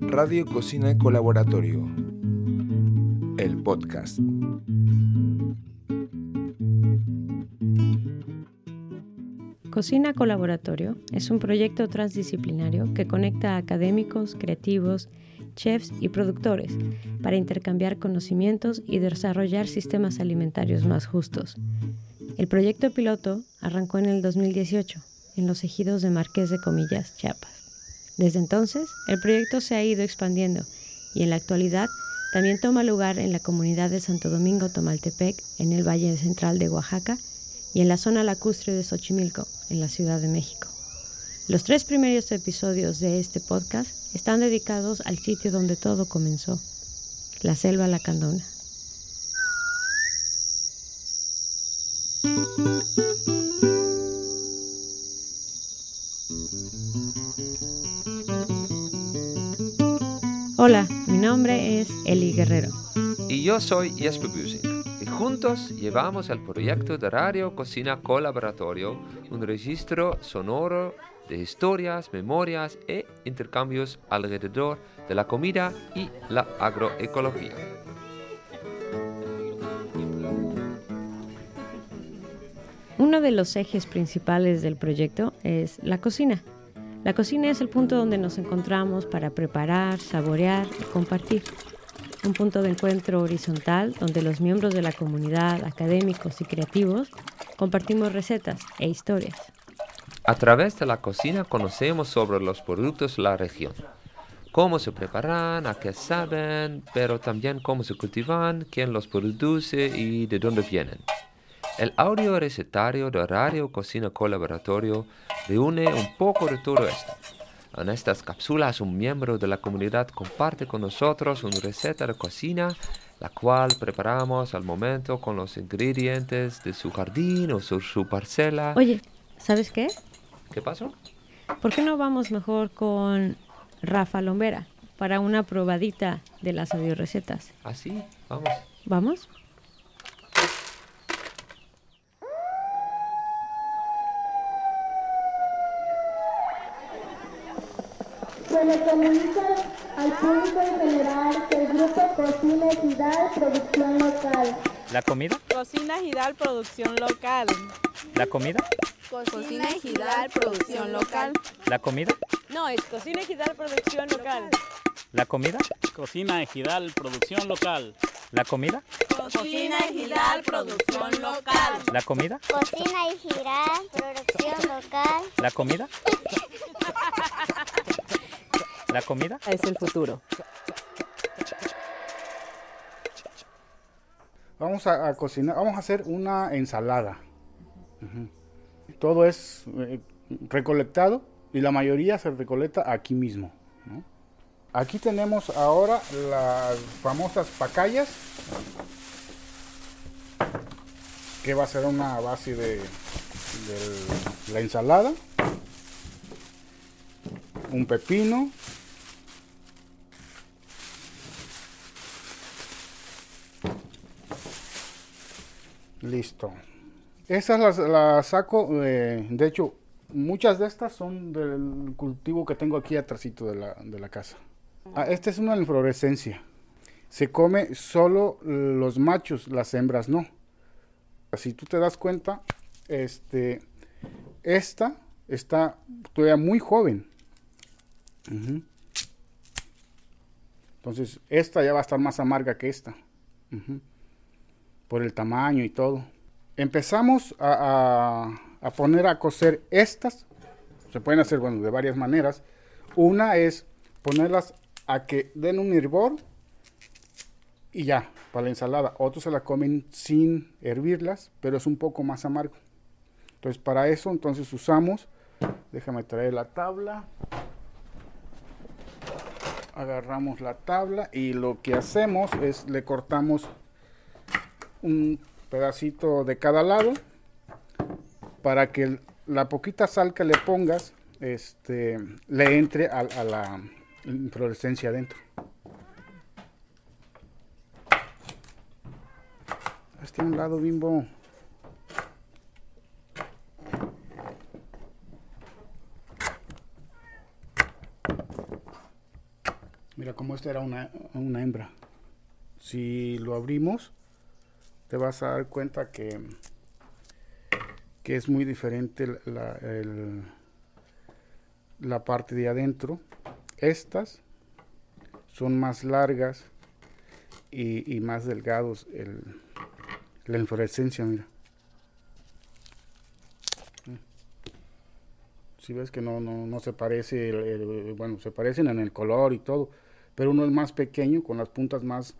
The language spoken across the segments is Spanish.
Radio Cocina Colaboratorio. El podcast. Cocina Colaboratorio es un proyecto transdisciplinario que conecta a académicos, creativos, chefs y productores para intercambiar conocimientos y desarrollar sistemas alimentarios más justos. El proyecto piloto arrancó en el 2018 en los ejidos de Marqués de Comillas, Chiapas. Desde entonces, el proyecto se ha ido expandiendo y en la actualidad también toma lugar en la comunidad de Santo Domingo Tomaltepec, en el Valle Central de Oaxaca y en la zona lacustre de Xochimilco, en la Ciudad de México. Los tres primeros episodios de este podcast están dedicados al sitio donde todo comenzó, la selva lacandona. Hola, mi nombre es Eli Guerrero. Y yo soy Jesper Busing. Y juntos llevamos el proyecto de Radio Cocina Colaboratorio, un registro sonoro de historias, memorias e intercambios alrededor de la comida y la agroecología. Uno de los ejes principales del proyecto es la cocina. La cocina es el punto donde nos encontramos para preparar, saborear y compartir. Un punto de encuentro horizontal donde los miembros de la comunidad, académicos y creativos, compartimos recetas e historias. A través de la cocina conocemos sobre los productos de la región, cómo se preparan, a qué saben, pero también cómo se cultivan, quién los produce y de dónde vienen. El audio recetario de Radio Cocina Colaboratorio reúne un poco de todo esto. En estas cápsulas un miembro de la comunidad comparte con nosotros una receta de cocina, la cual preparamos al momento con los ingredientes de su jardín o su, su parcela. Oye, ¿sabes qué? ¿Qué pasó? ¿Por qué no vamos mejor con Rafa Lombera para una probadita de las audiorecetas? Así, vamos. ¿Vamos? Se le comunica al público en general que el grupo Cocina Ejidal Producción Local. ¿La comida? Cocina Ejidal Producción Local. ¿La comida? Cocina Ejidal Producción Local. ¿La comida? No, es Cocina Ejidal Producción Local. ¿La comida? Cocina Ejidal Producción Local. ¿La comida? Cocina Ejidal Producción Local. ¿La comida? Cocina y girar, producción local. ¿La comida? ¿La comida? Es el futuro. Vamos a, a cocinar, vamos a hacer una ensalada. Todo es eh, recolectado y la mayoría se recolecta aquí mismo. ¿no? Aquí tenemos ahora las famosas pacayas, que va a ser una base de, de la ensalada. Un pepino. Listo. Esas las, saco, eh, de hecho, muchas de estas son del cultivo que tengo aquí atrásito de la, de la casa. Ah, esta es una inflorescencia. Se come solo los machos, las hembras no. Si tú te das cuenta, este, esta está todavía muy joven. Entonces, esta ya va a estar más amarga que esta. Por el tamaño y todo. Empezamos a, poner a cocer estas. Se pueden hacer, bueno, de varias maneras. Una es ponerlas a que den un hervor y ya, para la ensalada. Otros se la comen sin hervirlas, pero es un poco más amargo. Entonces, para eso, entonces usamos, déjame traer la tabla. Agarramos la tabla y lo que hacemos es le cortamos un pedacito de cada lado para que la poquita sal que le pongas este, le entre a, la inflorescencia adentro. Este a un lado, bimbo. Mira, como esta era una, una hembra. Si lo abrimos, te vas a dar cuenta que, que es muy diferente la, la parte de adentro. Estas son más largas y, más delgados el, la inflorescencia, mira. Si ves que no, no, no se parece, el- bueno, se parecen en el color y todo, pero uno es más pequeño, con las puntas más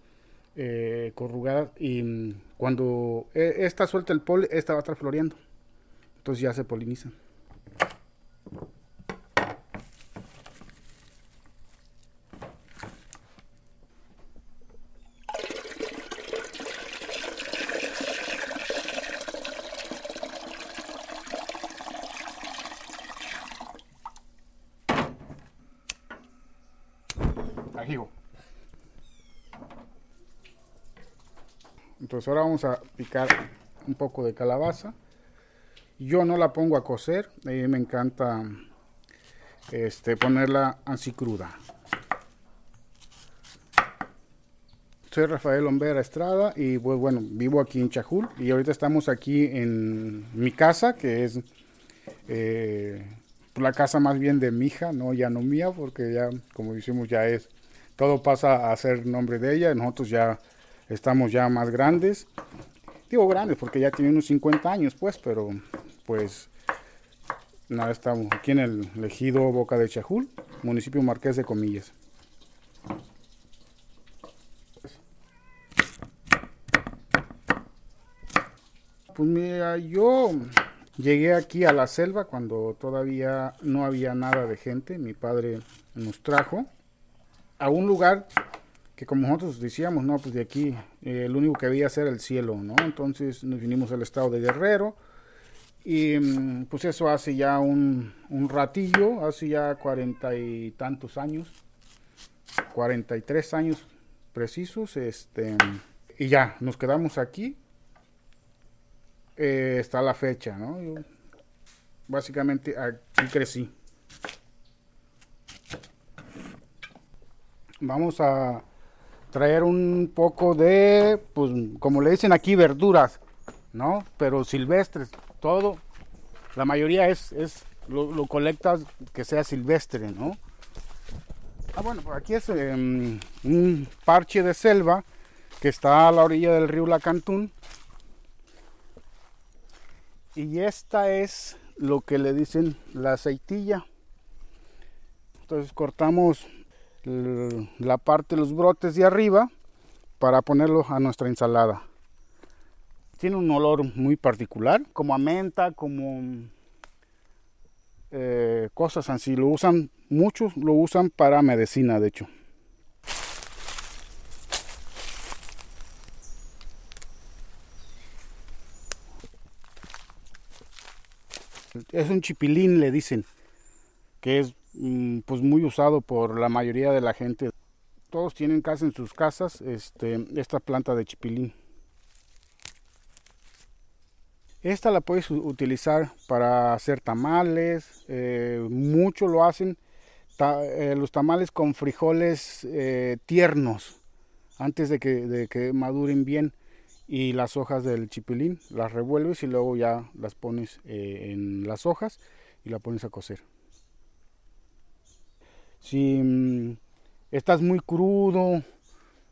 eh, corrugadas, y cuando eh, esta suelta el polen, esta va a estar floreando. Entonces ya se polinizan. Entonces ahora vamos a picar un poco de calabaza. Yo no la pongo a cocer, a mí me encanta este, ponerla así cruda. Soy Rafael Lombera Estrada y pues, bueno, vivo aquí en Chajul y ahorita estamos aquí en mi casa, que es eh, la casa más bien de mi hija, no ya no mía, porque ya, como decimos, ya es, todo pasa a ser nombre de ella, nosotros ya estamos ya más grandes, digo grandes porque ya tiene unos 50 años pues, pero pues nada, estamos aquí en el ejido Boca de Chajul, municipio Marqués de Comillas. Pues mira, yo llegué aquí a la selva cuando todavía no había nada de gente. Mi padre nos trajo a un lugar que como nosotros decíamos, no, pues de aquí eh, lo único que había era el cielo, ¿no? Entonces nos vinimos al estado de Guerrero y mm, pues eso hace ya un, un ratillo, hace ya cuarenta y tantos años, 43 años precisos, este, y ya, nos quedamos aquí eh, está la fecha, ¿no? Básicamente aquí crecí. Vamos a traer un poco de, pues, como le dicen aquí, verduras, ¿no? Pero silvestres, todo. La mayoría es, es lo, colectas que sea silvestre, ¿no? Ah, bueno, por aquí es em, un parche de selva que está a la orilla del río Lacantún. Y esta es lo que le dicen la aceitilla. Entonces cortamos la parte de los brotes de arriba para ponerlo a nuestra ensalada. Tiene un olor muy particular, como a menta, como eh, cosas así. Lo usan, muchos lo usan para medicina, de hecho. Es un chipilín, le dicen, que es pues muy usado por la mayoría de la gente. Todos tienen casi en sus casas este, esta planta de chipilín. Esta la puedes utilizar para hacer tamales, eh, mucho lo hacen, eh, los tamales con frijoles eh, tiernos, antes de que, de que maduren bien y las hojas del chipilín las revuelves y luego ya las pones en las hojas y la pones a cocer. Si mm, estás muy crudo,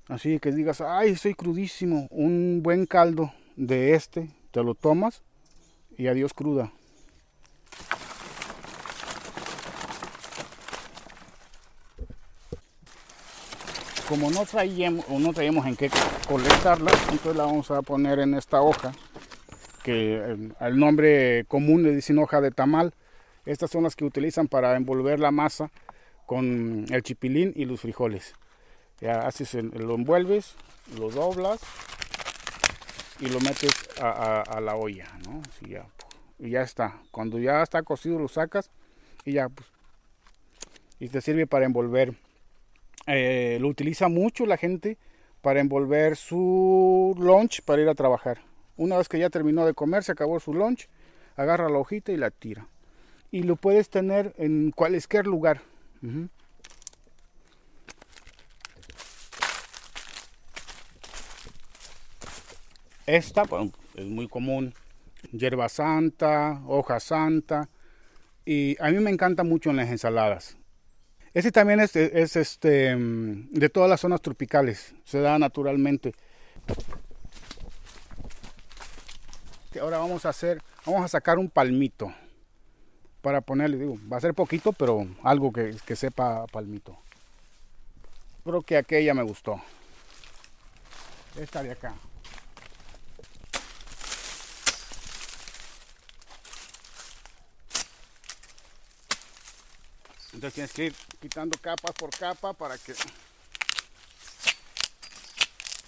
así que digas, ay, estoy crudísimo, un buen caldo de este, te lo tomas y adiós cruda. como no traíamos, no traíamos en qué colectarla, entonces la vamos a poner en esta hoja, que al nombre común le dicen hoja de tamal. Estas son las que utilizan para envolver la masa con el chipilín y los frijoles. Lo envuelves, lo doblas y lo metes a, la olla, y ya está. Cuando ya está cocido lo sacas y ya, pues, y te sirve para envolver eh, lo utiliza mucho la gente para envolver su lunch para ir a trabajar. Una vez que ya terminó de comer, se acabó su lunch, agarra la hojita y la tira. Y lo puedes tener en cualquier lugar. Esta es muy común, hierba santa, hoja santa, y a mí me encanta mucho en las ensaladas. Este también es, es este, mm, de todas las zonas tropicales, se da naturalmente. Ahora vamos a hacer, vamos a sacar un palmito para ponerle, digo, va a ser poquito, pero algo que, que sepa palmito. Creo que aquella me gustó. Esta de acá. Entonces tienes que ir quitando capas por capa para que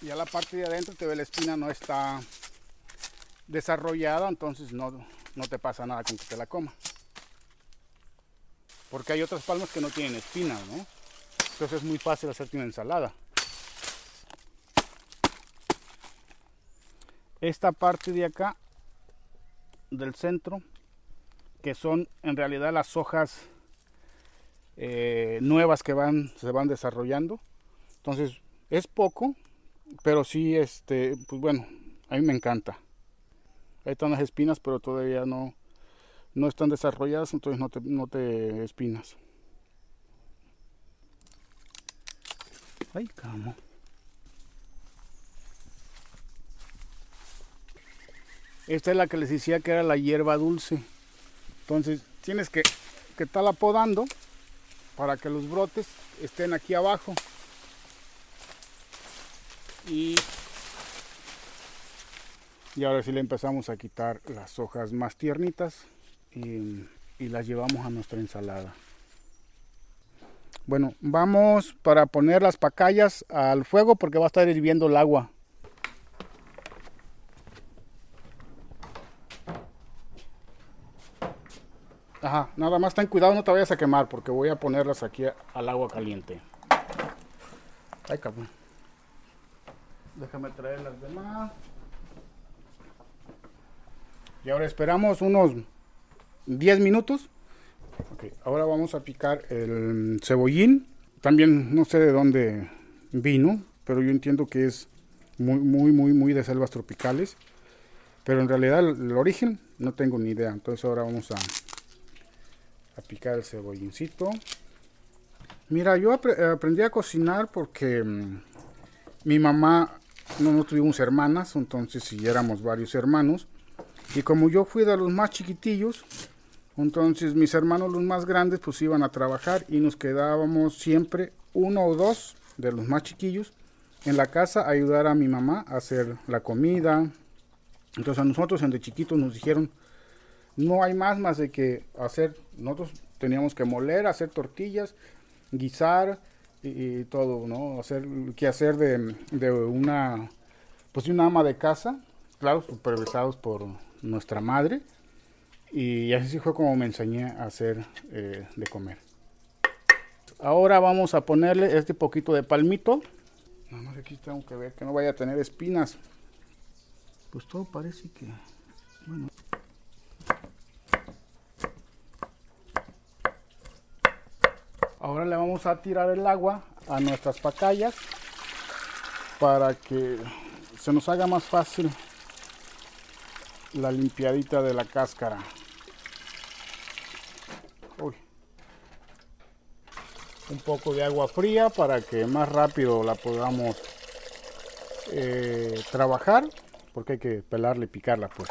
ya la parte de adentro te ve la espina no está desarrollada, entonces no, no te pasa nada con que te la coma. Porque hay otras palmas que no tienen espinas, ¿no? Entonces es muy fácil hacerte una ensalada. Esta parte de acá, del centro, que son en realidad las hojas eh, nuevas que van, se van desarrollando. Entonces es poco, pero sí, este, pues bueno, a mí me encanta. Ahí están las espinas, pero todavía no, no están desarrolladas, entonces no te, no te espinas. Ay, camo. Esta es la que les decía que era la hierba dulce. Entonces tienes que, que estarla podando para que los brotes estén aquí abajo. Y, y ahora sí le empezamos a quitar las hojas más tiernitas y, las llevamos a nuestra ensalada. Bueno, vamos para poner las pacayas al fuego porque va a estar hirviendo el agua. Ajá, nada más ten cuidado, no te vayas a quemar porque voy a ponerlas aquí al agua caliente. Ay, cabrón. Déjame traer las demás. Y ahora esperamos unos 10 minutos. Ok, ahora vamos a picar el cebollín. También no sé de dónde vino, pero yo entiendo que es muy, muy, muy, muy de selvas tropicales. Pero en realidad el, origen no tengo ni idea. Entonces ahora vamos a, a picar el cebollincito. Mira, yo ap aprendí a cocinar porque mmm, mi mamá, no, no tuvimos hermanas, entonces si éramos varios hermanos. Y como yo fui de los más chiquitillos, entonces mis hermanos los más grandes pues iban a trabajar y nos quedábamos siempre uno o dos de los más chiquillos en la casa a ayudar a mi mamá a hacer la comida. Entonces a nosotros de chiquitos nos dijeron, no hay más más de que hacer, nosotros teníamos que moler, hacer tortillas, guisar y, y todo, ¿no? Hacer, que hacer de, de, una, pues de una ama de casa, claro, supervisados por nuestra madre. Y así fue como me enseñé a hacer eh, de comer. Ahora vamos a ponerle este poquito de palmito. Nada más aquí tengo que ver que no vaya a tener espinas. Pues todo parece que... Bueno. Ahora le vamos a tirar el agua a nuestras pacayas para que se nos haga más fácil la limpiadita de la cáscara. Un poco de agua fría para que más rápido la podamos eh, trabajar, porque hay que pelarla y picarla pues.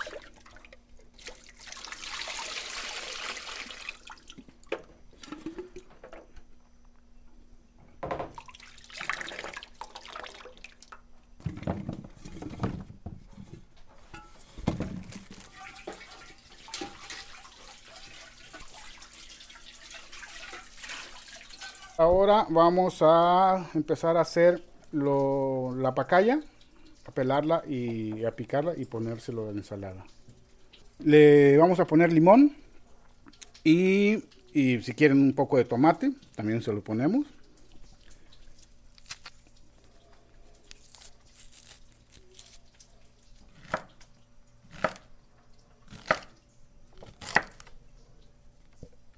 Ahora vamos a empezar a hacer la pacaya, a pelarla y a picarla y ponérselo en ensalada. Le vamos a poner limón y, y si quieren un poco de tomate, también se lo ponemos.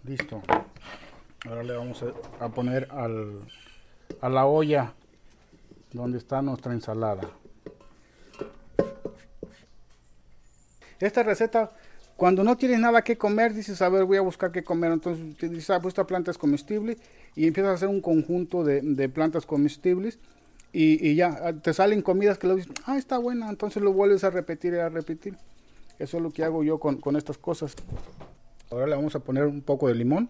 Listo. Ahora le vamos a, poner al, a la olla donde está nuestra ensalada. Esta receta, cuando no tienes nada que comer, dices, a ver, voy a buscar qué comer. Entonces dices, ah, pues esta planta es comestible y empiezas a hacer un conjunto de, de plantas comestibles y, y, ya, ah, te salen comidas que lo dices, ah, está buena, entonces lo vuelves a repetir y a repetir. Eso es lo que hago yo con, con estas cosas. Ahora le vamos a poner un poco de limón.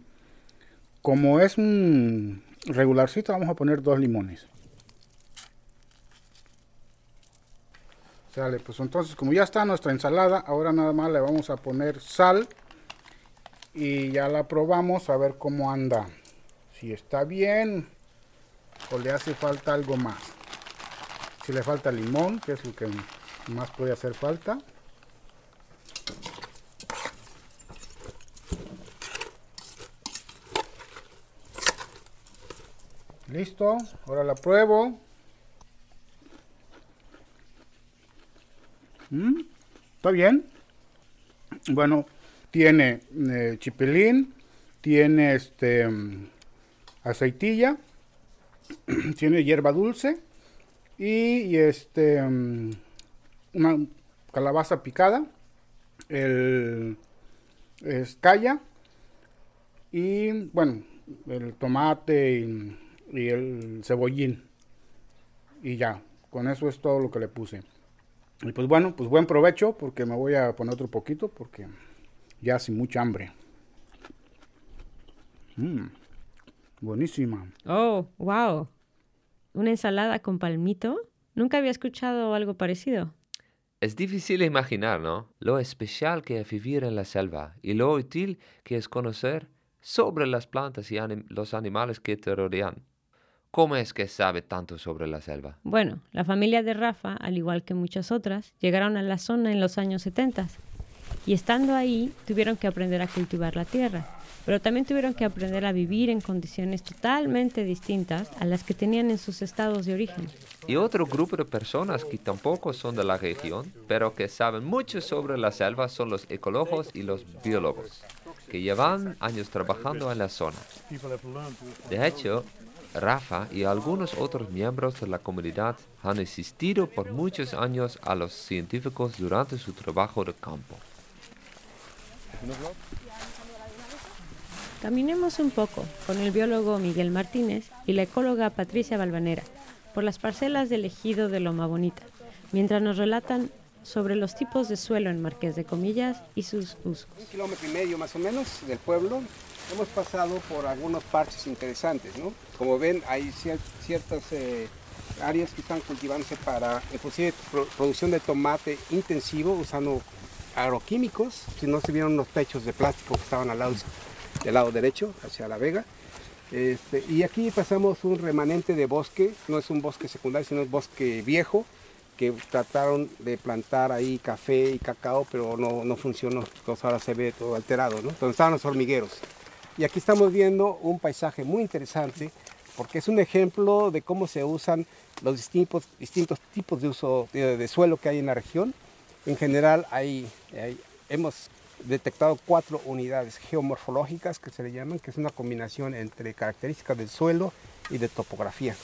Como es un regularcito, vamos a poner dos limones. Sale, pues entonces como ya está nuestra ensalada, ahora nada más le vamos a poner sal y ya la probamos a ver cómo anda. Si está bien o le hace falta algo más. Si le falta limón, que es lo que más puede hacer falta. Listo, ahora la pruebo. Mm, ¿Está bien? Bueno, tiene eh, chipilín, tiene este mm, aceitilla, tiene hierba dulce y, este mm, una calabaza picada, el escaya y bueno, el tomate y, y el cebollín. Y ya, con eso es todo lo que le puse. Y pues bueno, pues buen provecho porque me voy a poner otro poquito porque ya sin mucha hambre. Mm, buenísima. Oh, wow. ¿Una ensalada con palmito? Nunca había escuchado algo parecido. Es difícil imaginar, ¿no? Lo especial que es vivir en la selva y lo útil que es conocer sobre las plantas y anim los animales que te rodean. ¿Cómo es que sabe tanto sobre la selva? Bueno, la familia de Rafa, al igual que muchas otras, llegaron a la zona en los años 70 y estando ahí tuvieron que aprender a cultivar la tierra, pero también tuvieron que aprender a vivir en condiciones totalmente distintas a las que tenían en sus estados de origen. Y otro grupo de personas que tampoco son de la región, pero que saben mucho sobre la selva son los ecologos y los biólogos, que llevan años trabajando en la zona. De hecho, Rafa y algunos otros miembros de la comunidad han asistido por muchos años a los científicos durante su trabajo de campo. Caminemos un poco con el biólogo Miguel Martínez y la ecóloga Patricia Balvanera por las parcelas del ejido de Loma Bonita, mientras nos relatan sobre los tipos de suelo en Marqués de Comillas y sus usos. Un kilómetro y medio más o menos del pueblo hemos pasado por algunos parches interesantes, ¿no? Como ven, hay cier ciertas eh, áreas que están cultivándose para, inclusive, pro producción de tomate intensivo usando agroquímicos. Si no se vieron los techos de plástico que estaban al lado del lado derecho, hacia la vega. Este, y aquí pasamos un remanente de bosque, no es un bosque secundario, sino un bosque viejo, que trataron de plantar ahí café y cacao, pero no, no funcionó, entonces ahora se ve todo alterado, ¿no? Donde estaban los hormigueros. Y aquí estamos viendo un paisaje muy interesante porque es un ejemplo de cómo se usan los distintos, distintos tipos de uso de, suelo que hay en la región. En general hay, hay, hemos detectado cuatro unidades geomorfológicas que se le llaman, que es una combinación entre características del suelo y de topografía.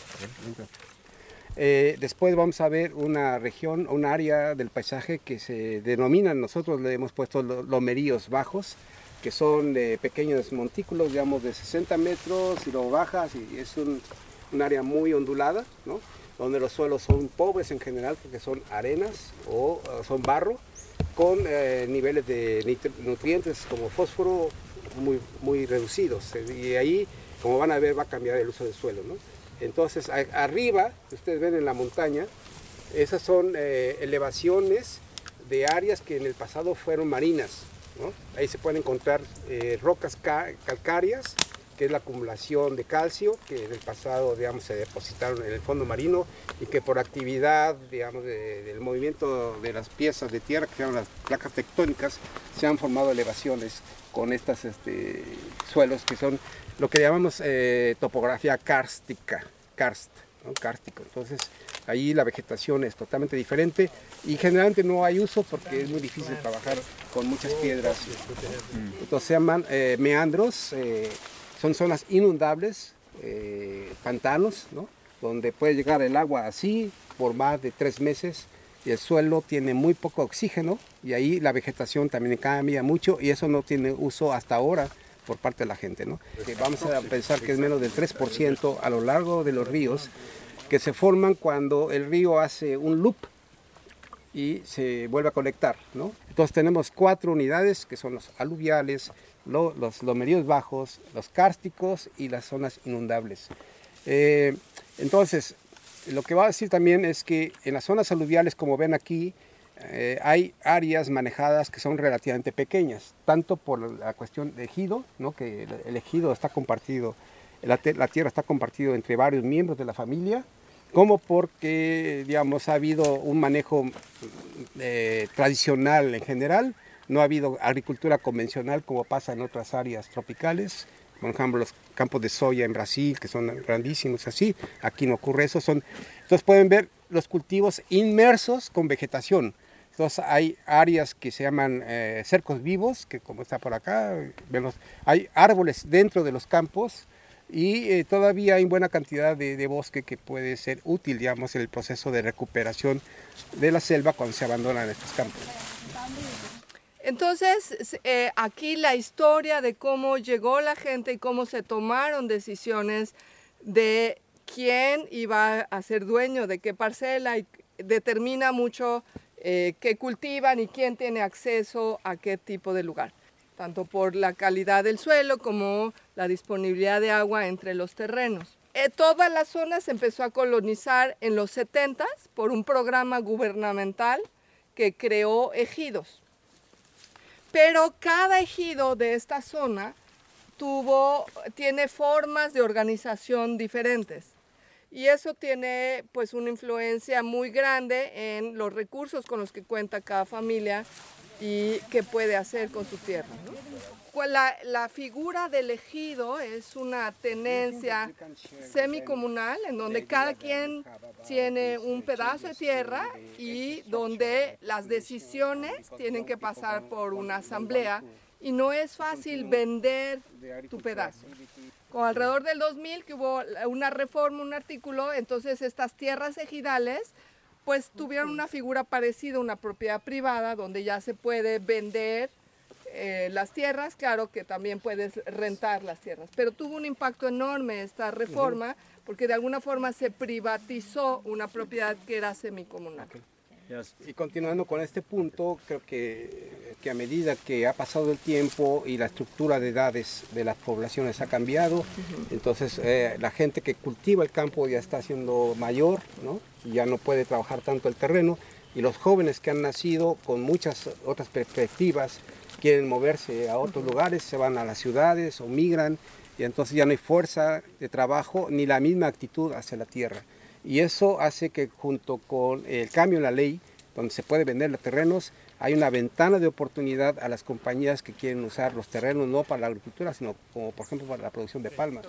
Eh, después vamos a ver una región, un área del paisaje que se denomina, nosotros le hemos puesto lomeríos bajos, que son pequeños montículos, digamos de 60 metros y luego bajas, y es un, un área muy ondulada, ¿no? donde los suelos son pobres en general porque son arenas o son barro, con eh, niveles de nutrientes como fósforo muy, muy reducidos. Y ahí, como van a ver, va a cambiar el uso del suelo. ¿no? Entonces, arriba, ustedes ven en la montaña, esas son eh, elevaciones de áreas que en el pasado fueron marinas. Ahí se pueden encontrar eh, rocas ca calcáreas, que es la acumulación de calcio, que en el pasado digamos, se depositaron en el fondo marino y que por actividad digamos, de, del movimiento de las piezas de tierra, que se llaman las placas tectónicas, se han formado elevaciones con estos este, suelos que son lo que llamamos eh, topografía kárstica, karst. Entonces, ahí la vegetación es totalmente diferente y generalmente no hay uso porque es muy difícil trabajar con muchas piedras. Entonces se llaman eh, meandros, eh, son zonas inundables, eh, pantanos, ¿no? donde puede llegar el agua así por más de tres meses el suelo tiene muy poco oxígeno y ahí la vegetación también cambia mucho y eso no tiene uso hasta ahora por parte de la gente. ¿no? Vamos a pensar que es menos del 3% a lo largo de los ríos que se forman cuando el río hace un loop y se vuelve a conectar. ¿no? Entonces tenemos cuatro unidades que son los aluviales, lo- los lomeríos bajos, los cársticos y las zonas inundables. Eh, entonces, lo que va a decir también es que en las zonas aluviales, como ven aquí, eh, hay áreas manejadas que son relativamente pequeñas, tanto por la cuestión de ejido, ¿no? que el, ejido está compartido, la, la tierra está compartido entre varios miembros de la familia, como porque, digamos, ha habido un manejo eh, tradicional en general, no ha habido agricultura convencional como pasa en otras áreas tropicales, por ejemplo, los campos de soya en Brasil, que son grandísimos así, aquí no ocurre eso. Son, entonces pueden ver los cultivos inmersos con vegetación. Entonces hay áreas que se llaman eh, cercos vivos, que como está por acá, vemos, hay árboles dentro de los campos y eh, todavía hay buena cantidad de, bosque que puede ser útil, digamos, en el proceso de recuperación de la selva cuando se abandonan estos campos. Entonces, eh, aquí la historia de cómo llegó la gente y cómo se tomaron decisiones de quién iba a ser dueño de qué parcela y determina mucho eh, qué cultivan y quién tiene acceso a qué tipo de lugar, tanto por la calidad del suelo como la disponibilidad de agua entre los terrenos. Eh, toda la zona se empezó a colonizar en los 70 por un programa gubernamental que creó ejidos. Pero cada ejido de esta zona tuvo, tiene formas de organización diferentes. Y eso tiene pues una influencia muy grande en los recursos con los que cuenta cada familia y qué puede hacer con su tierra. ¿no? Pues La, la figura del ejido es una tenencia semicomunal en donde cada quien tiene un pedazo de tierra y donde las decisiones tienen que pasar por una asamblea y no es fácil vender tu pedazo. Con alrededor del 2000 que hubo una reforma, un artículo, entonces estas tierras ejidales pues tuvieron una figura parecida a una propiedad privada donde ya se puede vender eh, las tierras, claro que también puedes rentar las tierras, pero tuvo un impacto enorme esta reforma porque de alguna forma se privatizó una propiedad que era semicomunal. Y continuando con este punto, creo que, que a medida que ha pasado el tiempo y la estructura de edades de las poblaciones ha cambiado, entonces eh, la gente que cultiva el campo ya está siendo mayor, ¿no? Ya no puede trabajar tanto el terreno, y los jóvenes que han nacido con muchas otras perspectivas quieren moverse a otros lugares, se van a las ciudades o migran, y entonces ya no hay fuerza de trabajo ni la misma actitud hacia la tierra. Y eso hace que junto con el cambio en la ley, donde se puede vender los terrenos, hay una ventana de oportunidad a las compañías que quieren usar los terrenos no para la agricultura, sino como por ejemplo para la producción de palmas.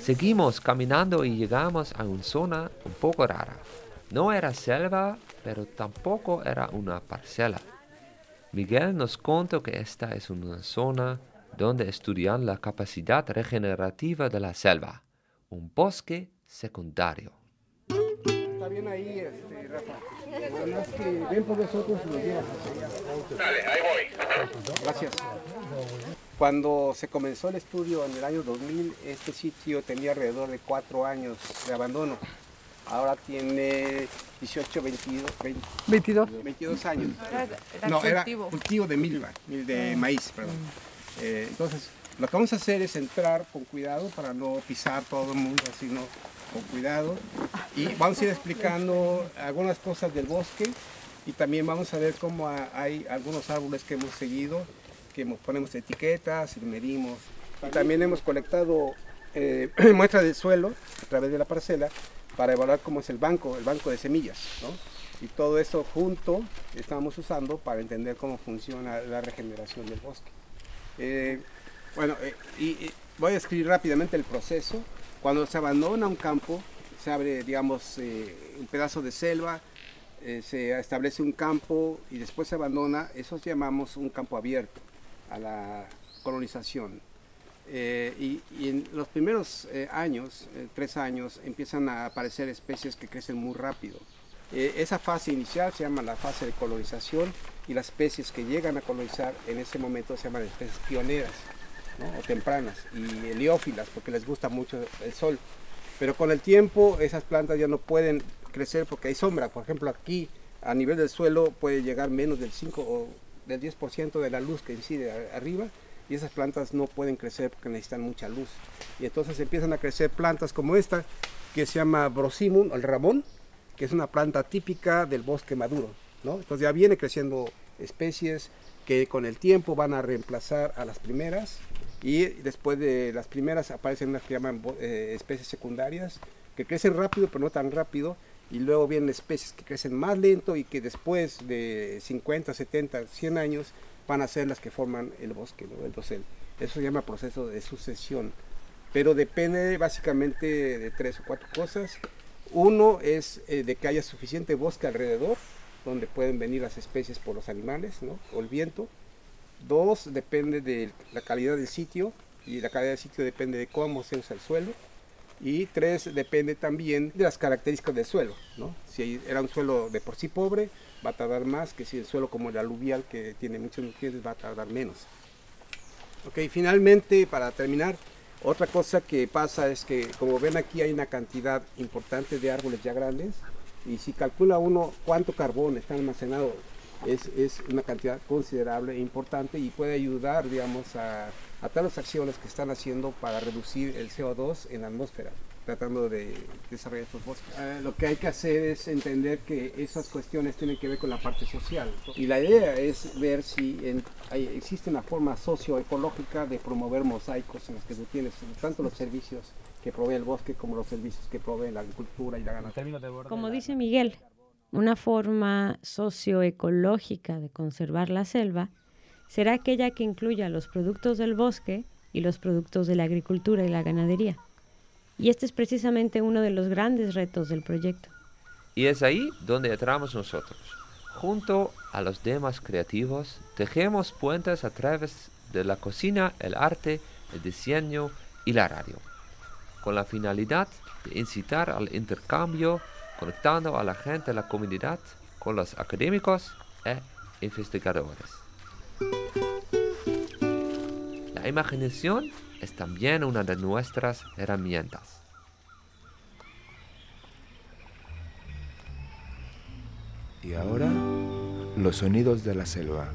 Seguimos caminando y llegamos a una zona un poco rara. No era selva, pero tampoco era una parcela. Miguel nos contó que esta es una zona donde estudian la capacidad regenerativa de la selva, un bosque secundario. Está bien ahí, este, Rafa. Nada más que ven por nosotros y nos llevas. Dale, ahí voy. Gracias. Cuando se comenzó el estudio en el año 2000, este sitio tenía alrededor de cuatro años de abandono. Ahora tiene 18, 22, 20, 22. 22 años. Era no, cultivo. era cultivo de milva, mil- de maíz, perdón. Eh, entonces, lo que vamos a hacer es entrar con cuidado para no pisar todo el mundo, sino con cuidado. Y vamos a ir explicando algunas cosas del bosque y también vamos a ver cómo ha- hay algunos árboles que hemos seguido, que ponemos etiquetas y medimos. Y también hemos colectado eh, muestras del suelo a través de la parcela para evaluar cómo es el banco, el banco de semillas. Y todo eso junto estamos usando para entender cómo funciona la regeneración del bosque. Eh, bueno, eh, y voy a escribir rápidamente el proceso. Cuando se abandona un campo, se abre, digamos, eh, un pedazo de selva, eh, se establece un campo y después se abandona, eso llamamos un campo abierto a la colonización. Eh, y, en los primeros años, tres años, empiezan a aparecer especies que crecen muy rápido. Esa fase inicial se llama la fase de colonización y las especies que llegan a colonizar en ese momento se llaman especies pioneras ¿no? o tempranas y heliófilas porque les gusta mucho el sol. Pero con el tiempo esas plantas ya no pueden crecer porque hay sombra. Por ejemplo, aquí a nivel del suelo puede llegar menos del 5 o del 10% de la luz que incide arriba y esas plantas no pueden crecer porque necesitan mucha luz. Y entonces empiezan a crecer plantas como esta que se llama Brosimum, el ramón, que es una planta típica del bosque maduro. ¿no? Entonces ya viene creciendo especies que con el tiempo van a reemplazar a las primeras y después de las primeras aparecen unas que llaman eh, especies secundarias que crecen rápido pero no tan rápido y luego vienen especies que crecen más lento y que después de 50, 70, 100 años van a ser las que forman el bosque, ¿no? dosel. Eso se llama proceso de sucesión, pero depende básicamente de tres o cuatro cosas. Uno es eh, de que haya suficiente bosque alrededor, donde pueden venir las especies por los animales ¿no? o el viento. Dos, depende de la calidad del sitio, y la calidad del sitio depende de cómo se usa el suelo. Y tres, depende también de las características del suelo. ¿no? Si era un suelo de por sí pobre, va a tardar más que si el suelo como el aluvial, que tiene muchos nutrientes, va a tardar menos. Ok, finalmente, para terminar, otra cosa que pasa es que, como ven aquí, hay una cantidad importante de árboles ya grandes, y si calcula uno cuánto carbón está almacenado, es, es una cantidad considerable e importante y puede ayudar, digamos, a, a todas las acciones que están haciendo para reducir el CO2 en la atmósfera, tratando de desarrollar estos bosques. Eh, lo que hay que hacer es entender que esas cuestiones tienen que ver con la parte social. Y la idea es ver si en- hay- existe una forma socioecológica de promover mosaicos en los que tú tienes tanto los servicios que provee el bosque como los servicios que provee la agricultura y la ganadería. Como dice Miguel, una forma socioecológica de conservar la selva será aquella que incluya los productos del bosque y los productos de la agricultura y la ganadería. Y este es precisamente uno de los grandes retos del proyecto. Y es ahí donde entramos nosotros. Junto a los demás creativos, tejemos puentes a través de la cocina, el arte, el diseño y la radio, con la finalidad de incitar al intercambio, conectando a la gente de la comunidad con los académicos e investigadores. La imaginación es también una de nuestras herramientas. Y ahora, los sonidos de la selva.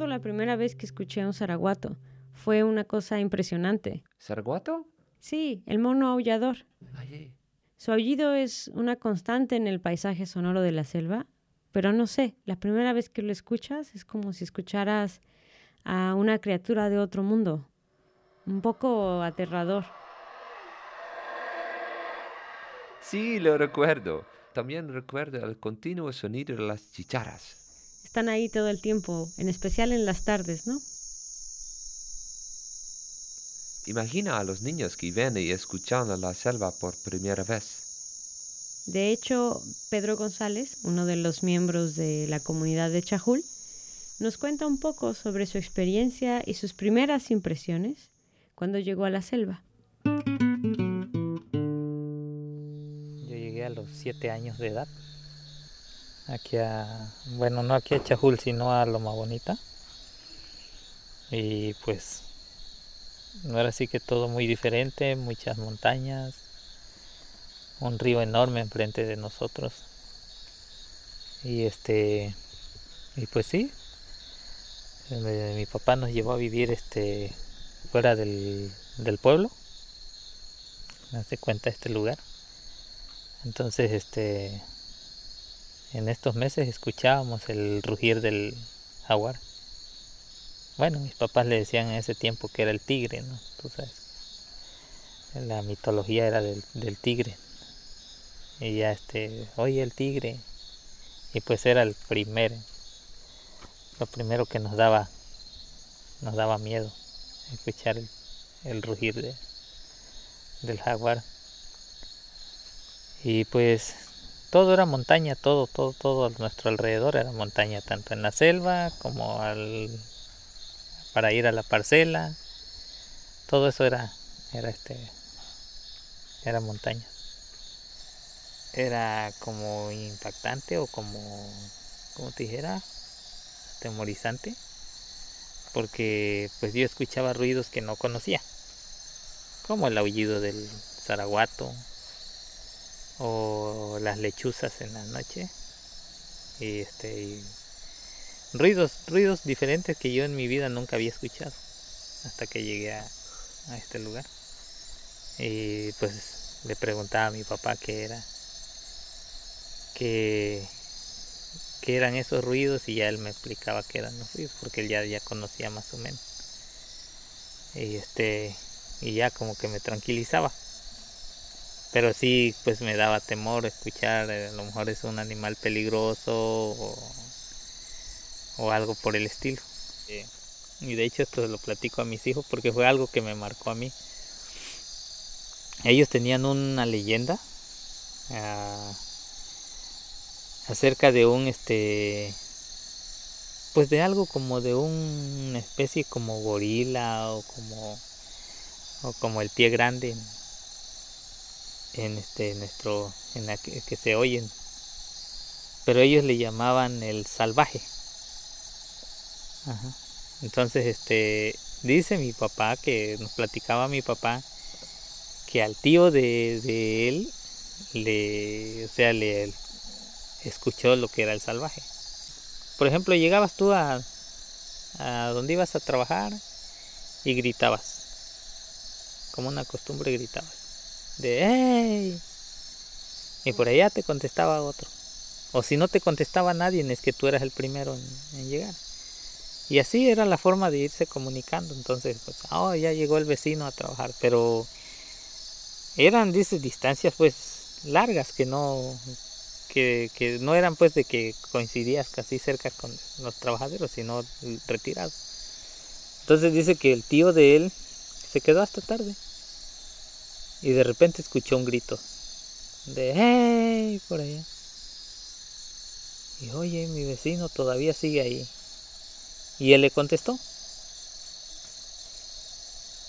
Recuerdo la primera vez que escuché a un zaraguato. Fue una cosa impresionante. ¿Zaraguato? Sí, el mono aullador. Ay, Su aullido es una constante en el paisaje sonoro de la selva, pero no sé, la primera vez que lo escuchas es como si escucharas a una criatura de otro mundo. Un poco aterrador. Sí, lo recuerdo. También recuerdo el continuo sonido de las chicharras. Están ahí todo el tiempo, en especial en las tardes, ¿no? Imagina a los niños que ven y escuchan la selva por primera vez. De hecho, Pedro González, uno de los miembros de la comunidad de Chajul, nos cuenta un poco sobre su experiencia y sus primeras impresiones cuando llegó a la selva. Yo llegué a los siete años de edad. Aquí a, bueno, no aquí a Chajul, sino a Loma Bonita. Y pues, no era así que todo muy diferente, muchas montañas, un río enorme enfrente de nosotros. Y este, y pues sí, eh, mi papá nos llevó a vivir este fuera del, del pueblo. Me hace cuenta este lugar. Entonces, este, en estos meses escuchábamos el rugir del jaguar. Bueno, mis papás le decían en ese tiempo que era el tigre, ¿no? Tú sabes. La mitología era del, tigre. Y ya este, oye el tigre. Y pues era el primer, lo primero que nos daba, nos daba miedo, escuchar el, el rugir de, del jaguar. Y pues todo era montaña, todo, todo, todo a nuestro alrededor era montaña, tanto en la selva como al para ir a la parcela. Todo eso era, era este, era montaña. Era como impactante o como, como te dijera, atemorizante, porque pues yo escuchaba ruidos que no conocía, como el aullido del zaraguato, o las lechuzas en la noche. Y este ruidos ruidos diferentes que yo en mi vida nunca había escuchado hasta que llegué a, a este lugar. Y pues le preguntaba a mi papá qué era qué qué eran esos ruidos y ya él me explicaba qué eran los ruidos porque él ya ya conocía más o menos. Y este y ya como que me tranquilizaba pero sí pues me daba temor escuchar eh, a lo mejor es un animal peligroso o, o algo por el estilo. Y de hecho esto lo platico a mis hijos porque fue algo que me marcó a mí. Ellos tenían una leyenda ah, acerca de un este pues de algo como de una especie como gorila o como o como el pie grande en este nuestro en la que, que se oyen. Pero ellos le llamaban el salvaje. Ajá. entonces este dice mi papá que nos platicaba mi papá que al tío de, de él le o sea le escuchó lo que era el salvaje. Por ejemplo llegabas tú a a donde ibas a trabajar y gritabas. Como una costumbre gritabas de ¡Hey! Y por allá te contestaba otro. O si no te contestaba nadie, es que tú eras el primero en, llegar. Y así era la forma de irse comunicando. Entonces, pues, oh, ya llegó el vecino a trabajar. Pero eran, dice, distancias pues largas que no, que, que no eran pues de que coincidías casi cerca con los trabajadores, sino retirados. Entonces dice que el tío de él se quedó hasta tarde y de repente escuchó un grito de ¡Hey! por allá. Y oye, mi vecino todavía sigue ahí. Y él le contestó.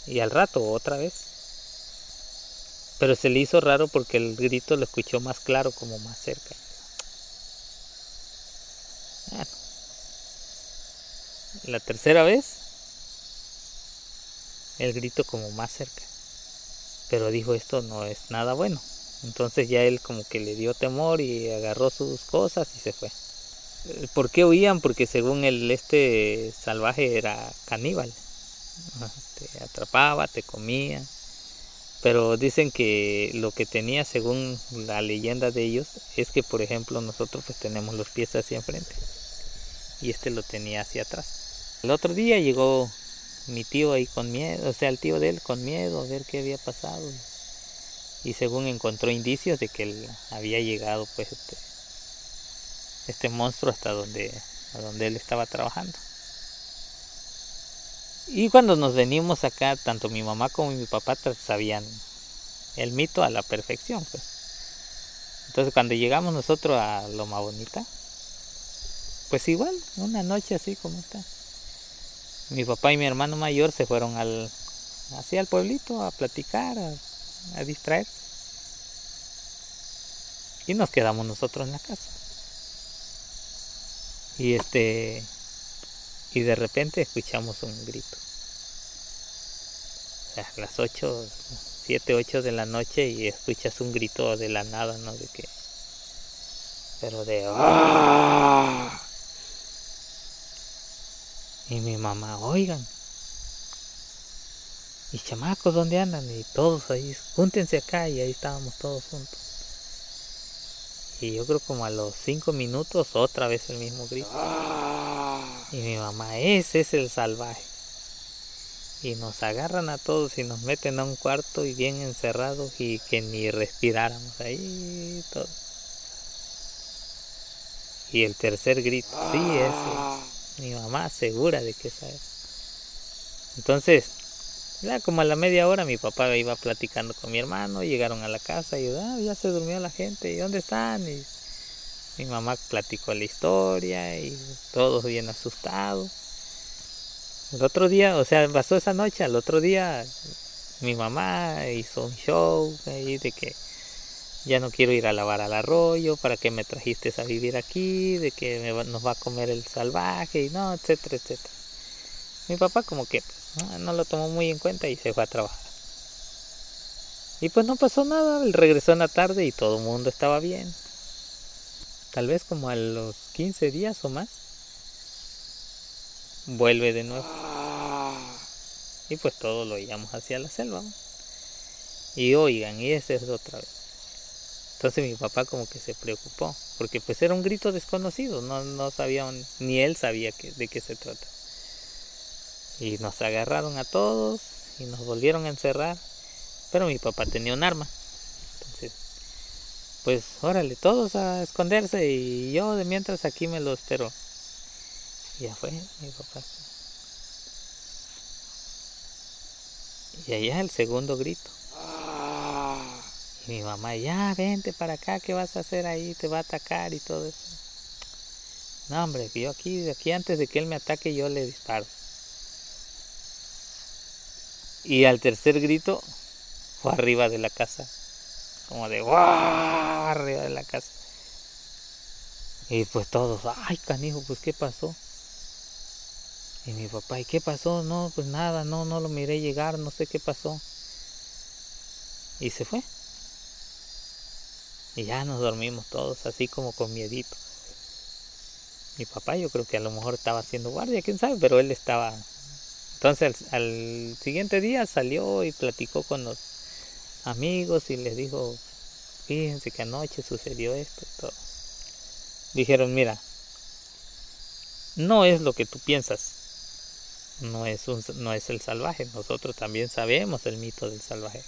Y al rato otra vez. Pero se le hizo raro porque el grito lo escuchó más claro, como más cerca. Bueno. La tercera vez, el grito como más cerca pero dijo esto no es nada bueno. Entonces ya él como que le dio temor y agarró sus cosas y se fue. ¿Por qué huían? Porque según el este salvaje era caníbal. Te atrapaba, te comía. Pero dicen que lo que tenía según la leyenda de ellos es que por ejemplo nosotros pues tenemos los pies hacia enfrente y este lo tenía hacia atrás. El otro día llegó mi tío ahí con miedo, o sea el tío de él con miedo a ver qué había pasado y según encontró indicios de que él había llegado pues este, este monstruo hasta donde, a donde él estaba trabajando. Y cuando nos venimos acá, tanto mi mamá como mi papá sabían el mito a la perfección, pues. Entonces cuando llegamos nosotros a Loma Bonita, pues igual, una noche así como está. Mi papá y mi hermano mayor se fueron al, hacia el pueblito a platicar, a, a distraerse. Y nos quedamos nosotros en la casa. Y este y de repente escuchamos un grito. A las 8, 7, 8 de la noche y escuchas un grito de la nada, ¿no? De que. Pero de. ¡Ah! Y mi mamá, oigan. Y chamacos, ¿dónde andan? Y todos ahí, júntense acá y ahí estábamos todos juntos. Y yo creo como a los 5 minutos otra vez el mismo grito. Y mi mamá, ese es el salvaje. Y nos agarran a todos y nos meten a un cuarto y bien encerrados y que ni respiráramos ahí todo. Y el tercer grito, sí, ese. Mi mamá segura de que esa es. Entonces, ya como a la media hora mi papá iba platicando con mi hermano, llegaron a la casa y ah, ya se durmió la gente, ¿y dónde están? Y mi mamá platicó la historia y todos bien asustados. El otro día, o sea, pasó esa noche, al otro día mi mamá hizo un show ahí de que ya no quiero ir a lavar al arroyo, ¿para qué me trajiste a vivir aquí? De que me va- nos va a comer el salvaje y no, etcétera, etcétera. Mi papá como que pues, no, lo tomó muy en cuenta y se fue a trabajar. Y pues no pasó nada, él regresó en la tarde y todo el mundo estaba bien. Tal vez como a los 15 días o más, vuelve de nuevo. Y pues todo lo íbamos hacia la selva. Y oigan, y ese es otra vez. Entonces mi papá como que se preocupó, porque pues era un grito desconocido, no, no sabían, ni él sabía de qué se trata. Y nos agarraron a todos y nos volvieron a encerrar, pero mi papá tenía un arma. Entonces, pues órale, todos a esconderse y yo de mientras aquí me lo espero. Y ya fue mi papá. Y allá el segundo grito. Mi mamá, ya, vente para acá, ¿qué vas a hacer ahí? Te va a atacar y todo eso. No, hombre, yo aquí, aquí antes de que él me ataque, yo le disparo. Y al tercer grito, fue arriba de la casa. Como de, ¡guau! Arriba de la casa. Y pues todos, ay, canijo, pues ¿qué pasó? Y mi papá, ¿y qué pasó? No, pues nada, no, no lo miré llegar, no sé qué pasó. Y se fue. Y ya nos dormimos todos así como con miedito. Mi papá yo creo que a lo mejor estaba haciendo guardia, quién sabe, pero él estaba... Entonces al, siguiente día salió y platicó con los amigos y les dijo, fíjense que anoche sucedió esto y todo. Dijeron, mira, no es lo que tú piensas, no es, un, no es el salvaje, nosotros también sabemos el mito del salvaje,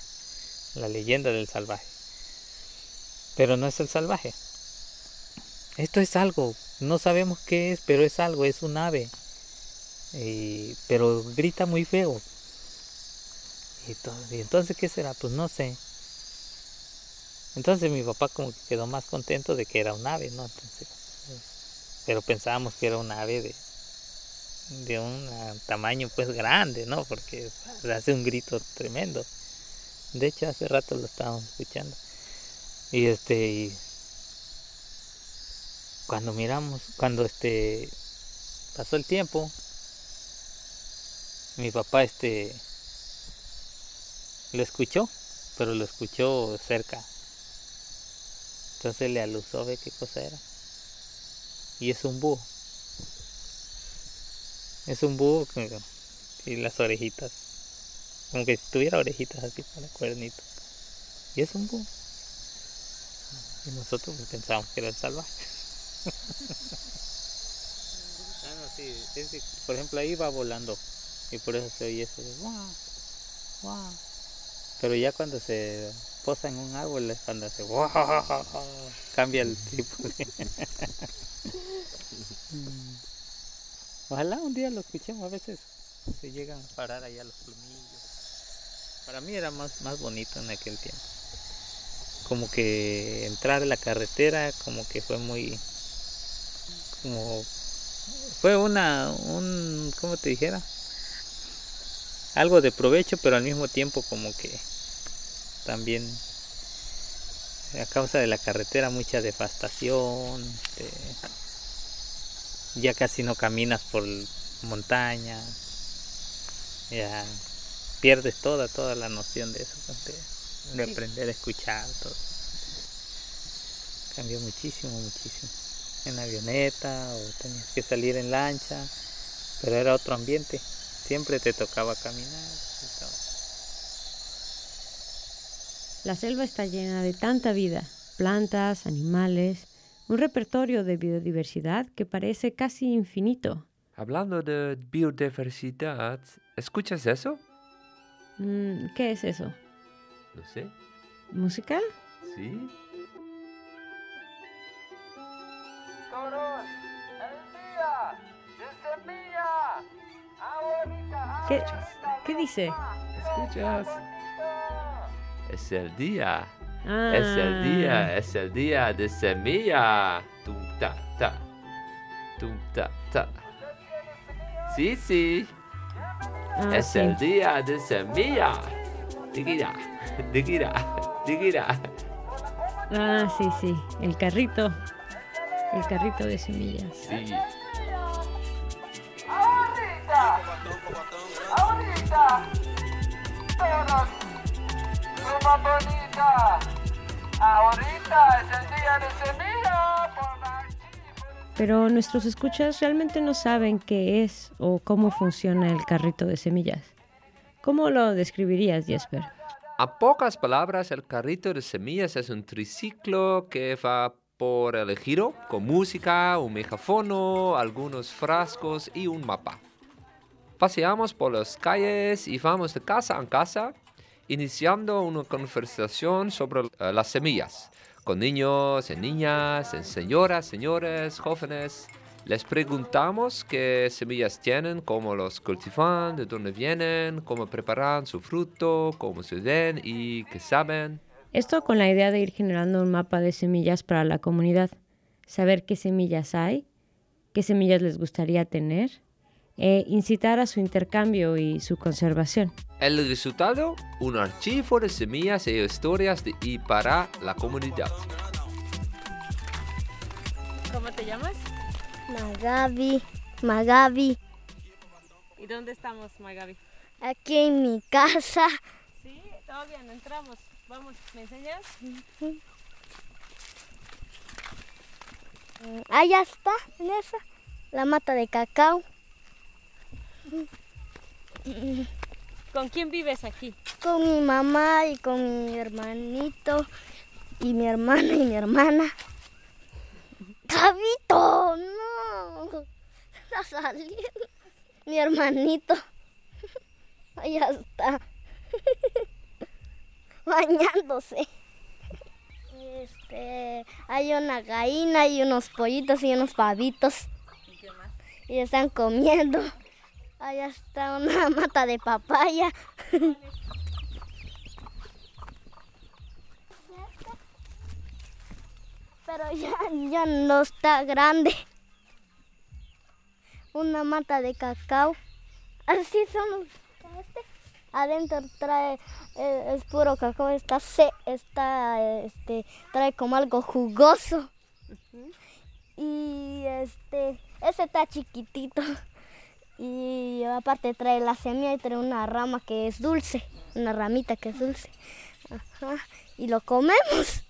la leyenda del salvaje, pero no es el salvaje. Esto es algo, no sabemos qué es, pero es algo, es un ave, y- pero grita muy feo. Y, y entonces, ¿qué será? Pues no sé. Entonces mi papá como que quedó más contento de que era un ave, ¿no? Entonces, pero pensábamos que era un ave de, de un ah, tamaño pues grande, ¿no? Porque hace un grito tremendo. De hecho, hace rato lo estábamos escuchando. Y este, cuando miramos, cuando este pasó el tiempo, mi papá este lo escuchó, pero lo escuchó cerca. Entonces le alusó, ve qué cosa era. y es un búho. Es un búho con- y las orejitas, como que si tuviera orejitas así para cuernito. Y es un búho. Y nosotros pues, pensábamos que era el salvaje. Ah, no, sí, que, por ejemplo, ahí va volando y por eso se oye eso de guau, guau. Pero ya cuando se posa en un árbol es cuando hace guau, cambia el tipo de... Ojalá un día lo escuchemos, a veces se llegan a parar allá los plumillos. Para mí era más, más bonito en aquel tiempo. Como que entrar a la carretera, como que fue muy... como fue una, un, ¿cómo te dijera? Algo de provecho, pero al mismo tiempo como que también a causa de la carretera mucha devastación, este, ya casi no caminas por montañas, ya pierdes toda, toda la noción de eso, de, aprender a escuchar todo. Cambió muchísimo, muchísimo en avioneta o tenías que salir en lancha, pero era otro ambiente. Siempre te tocaba caminar. y todo. La selva está llena de tanta vida, plantas, animales, un repertorio de biodiversidad que parece casi infinito. Hablando de biodiversidad, ¿escuchas eso? Mm, ¿Qué es eso? No sé. ¿Música? ¿Sí? ¿Qué, qué dice? ¿Escuchas? Es el día. Ah. Es el día, es el día de semilla. Tum ta ta. Tum ta ta. Sí, sí. Ah, es sí. el día de semilla. Digira, digira, digira. Ah, sí, sí, el carrito. El carrito de semillas. Sí. Ahorita, todos, pluma bonita. Ahorita es el día de semilla. por la Pero nuestros escuchas realmente no saben qué es o cómo funciona el carrito de semillas. ¿Cómo lo describirías, Jesper? A pocas palabras, el carrito de semillas es un triciclo que va por el giro con música, un megafono, algunos frascos y un mapa. Paseamos por las calles y vamos de casa en casa, iniciando una conversación sobre eh, las semillas, con niños y niñas, en señoras, señores, jóvenes. Les preguntamos qué semillas tienen, cómo los cultivan, de dónde vienen, cómo preparan su fruto, cómo se ven y qué saben. Esto con la idea de ir generando un mapa de semillas para la comunidad, saber qué semillas hay, qué semillas les gustaría tener, e incitar a su intercambio y su conservación. El resultado, un archivo de semillas e historias de y para la comunidad. ¿Cómo te llamas? Magabi, Magabi, ¿Y dónde estamos, Magabi? aquí en mi casa. Sí, todo bien, entramos. Vamos, ¿me enseñas? Mm, Allá está, en esa, la mata de cacao. ¿Con quién vives aquí? Con mi mamá y con mi hermanito y mi hermano y mi hermana. ¡Cabito! ¡No! Está saliendo. Mi hermanito. Allá está. Bañándose. Este, hay una gallina y unos pollitos y unos pavitos. ¿Y qué más? Y están comiendo. Allá está una mata de papaya. Pero ya, ya no está grande. Una mata de cacao. Así son los este. Adentro trae, eh, es puro cacao, está, se, está este, trae como algo jugoso. Y este, ese está chiquitito. Y aparte trae la semilla y trae una rama que es dulce, una ramita que es dulce. Ajá. Y lo comemos.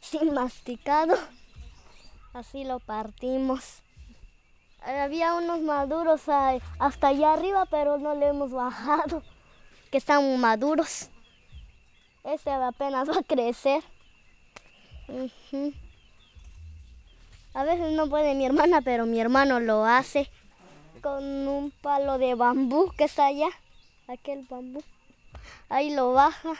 Sin masticado. Así lo partimos. Había unos maduros hasta allá arriba, pero no le hemos bajado, que están maduros. Este apenas va a crecer. A veces no puede mi hermana, pero mi hermano lo hace con un palo de bambú que está allá, aquel bambú. Ahí lo baja.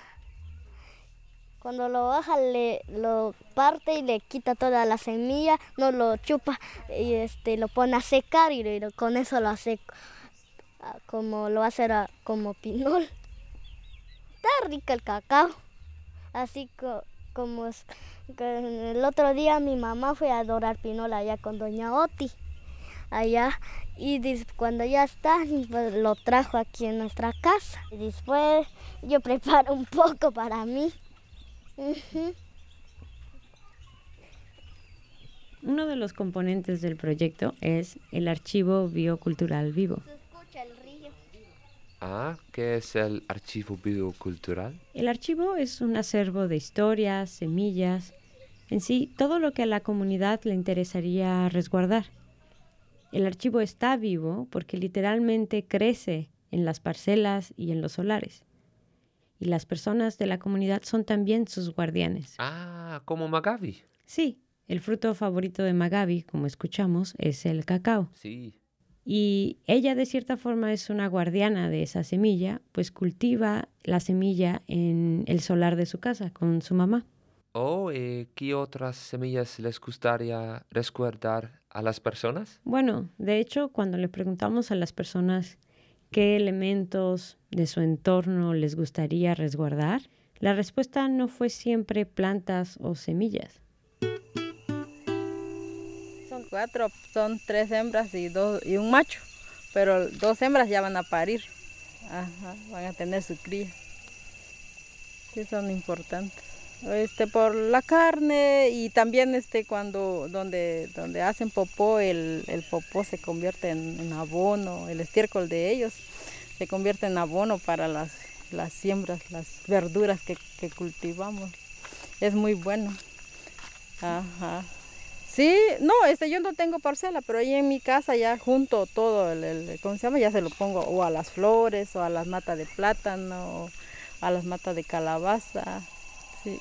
Cuando lo baja, le lo parte y le quita toda la semilla, no lo chupa y este lo pone a secar y con eso lo hace ah, como lo hacer ah, como pinol. Está rico el cacao. Así co- como el otro día mi mamá fue a adorar pinol allá con doña Oti. Allá y cuando ya está pues, lo trajo aquí en nuestra casa. Y después yo preparo un poco para mí. Uno de los componentes del proyecto es el archivo biocultural vivo. Escucha el río. Ah, ¿qué es el archivo biocultural? El archivo es un acervo de historias, semillas, en sí todo lo que a la comunidad le interesaría resguardar. El archivo está vivo porque literalmente crece en las parcelas y en los solares. Y las personas de la comunidad son también sus guardianes. Ah, como Magavi. Sí, el fruto favorito de Magabi, como escuchamos, es el cacao. Sí. Y ella de cierta forma es una guardiana de esa semilla, pues cultiva la semilla en el solar de su casa con su mamá. Oh, eh, ¿qué otras semillas les gustaría resguardar a las personas? Bueno, de hecho, cuando le preguntamos a las personas qué elementos de su entorno les gustaría resguardar, la respuesta no fue siempre plantas o semillas. Cuatro, son tres hembras y, dos, y un macho, pero dos hembras ya van a parir, Ajá, van a tener su cría. Sí, son importantes. Este, por la carne y también este, cuando donde, donde hacen popó, el, el popó se convierte en, en abono, el estiércol de ellos se convierte en abono para las, las siembras, las verduras que, que cultivamos. Es muy bueno. Ajá. Sí, no, este, yo no tengo parcela, pero ahí en mi casa ya junto todo, el, ¿cómo se llama? Ya se lo pongo o a las flores, o a las matas de plátano, o a las matas de calabaza. Sí.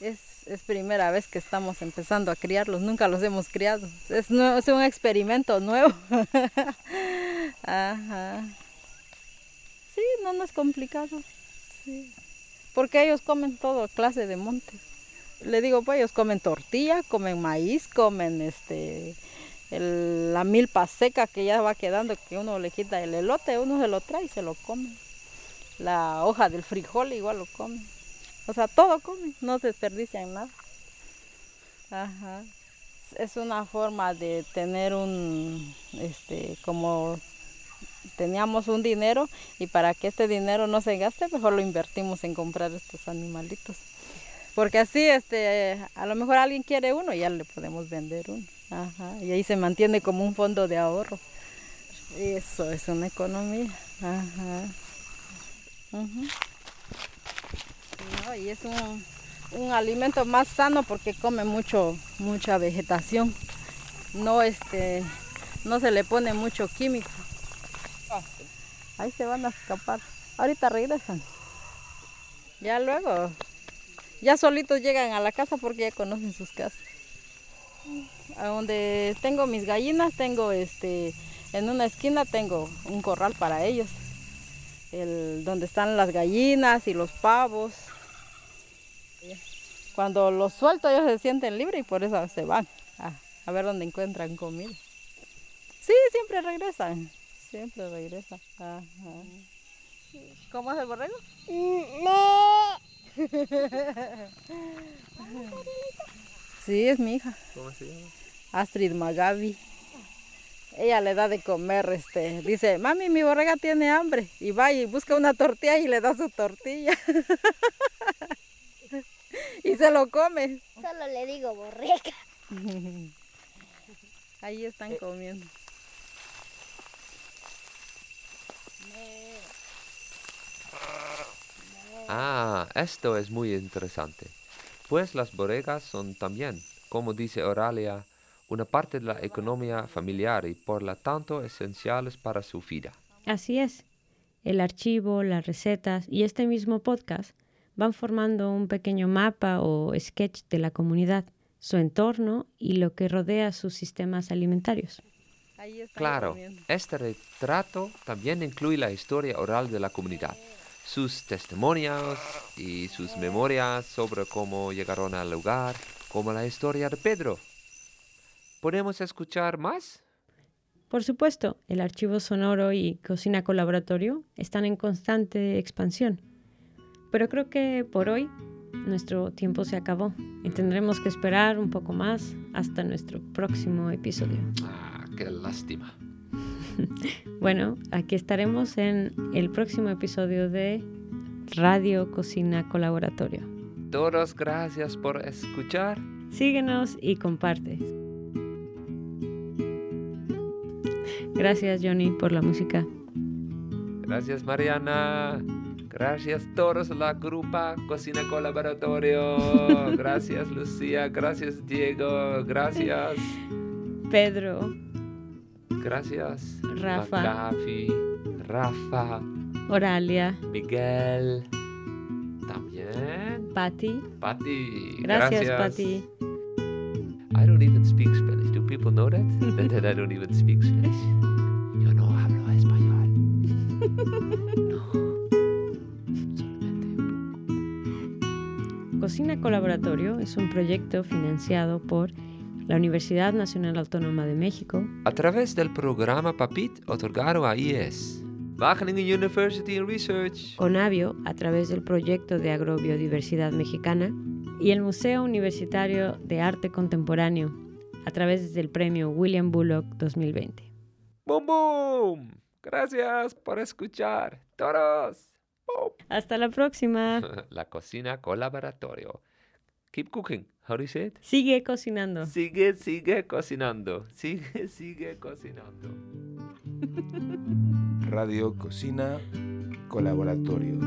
Es, primera vez que estamos empezando a criarlos, nunca los hemos criado. Es, es un experimento nuevo. Ajá. Sí, no, no es complicado. Sí. Porque ellos comen todo clase de monte. Le digo, pues ellos comen tortilla, comen maíz, comen este la milpa seca que ya va quedando, que uno le quita el elote, uno se lo trae y se lo come. La hoja del frijol igual lo come. O sea, todo comen, no desperdician nada. Ajá. Es una forma de tener un, este, como teníamos un dinero y para que este dinero no se gaste, mejor lo invertimos en comprar estos animalitos. Porque así, este, a lo mejor alguien quiere uno y ya le podemos vender uno. Ajá. Y ahí se mantiene como un fondo de ahorro. Eso es una economía. Ajá. Ujú. No, y es un, un alimento más sano porque come mucho, mucha vegetación. No, este, no se le pone mucho químico. Ahí se van a escapar. Ahorita regresan. Ya luego, ya solitos llegan a la casa porque ya conocen sus casas. A donde tengo mis gallinas, tengo este, en una esquina tengo un corral para ellos. El, donde están las gallinas y los pavos. Cuando los suelto ellos se sienten libres y por eso se van a, ver dónde encuentran comida. Sí, siempre regresan. Siempre regresan. ¿Cómo es el borrego? Sí, es mi hija. ¿Cómo se llama? Astrid Magavi. Ella le da de comer, este, dice, mami, mi borrega tiene hambre. Y va y busca una tortilla y le da su tortilla. y se lo come. Solo le digo borrega. Ahí están comiendo. Ah, esto es muy interesante. Pues las bodegas son también como dice Oralia, una parte de la economía familiar y por lo tanto esenciales para su vida. Así es. El archivo, las recetas y este mismo podcast van formando un pequeño mapa o sketch de la comunidad, su entorno y lo que rodea sus sistemas alimentarios. Claro, este retrato también incluye la historia oral de la comunidad, sus testimonios y sus memorias sobre cómo llegaron al lugar, como la historia de Pedro. ¿Podemos escuchar más? Por supuesto, el archivo sonoro y cocina colaboratorio están en constante expansión. Pero creo que por hoy nuestro tiempo se acabó y tendremos que esperar un poco más hasta nuestro próximo episodio. Ah, qué lástima. bueno, aquí estaremos en el próximo episodio de Radio Cocina Colaboratorio. Todos gracias por escuchar. Síguenos y comparte. Gracias Johnny por la música. Gracias Mariana. Gracias todos la grupa Cocina Colaboratorio. Gracias Lucía. Gracias Diego. Gracias Pedro. Gracias Rafa. Gafi, Rafa. Oralia. Miguel. También. Patti. Patti. Gracias, Gracias. Patti. I don't even speak Spanish. Do people know that? that, that I don't even speak Spanish. Yo no hablo español. Cocina Colaboratorio es un proyecto financiado por la Universidad Nacional Autónoma de México, A través del programa PAPIT otorgado a IES. Wageningen University and Research. Conavio a través del proyecto de agrobiodiversidad mexicana y el Museo Universitario de Arte Contemporáneo a través del premio William Bullock 2020. ¡Boom, boom! Gracias por escuchar. Todos. Hasta la próxima. La cocina colaboratorio. Keep cooking. How do you say it? Sigue cocinando. Sigue, sigue cocinando. Sigue, sigue cocinando. Radio Cocina Colaboratorio.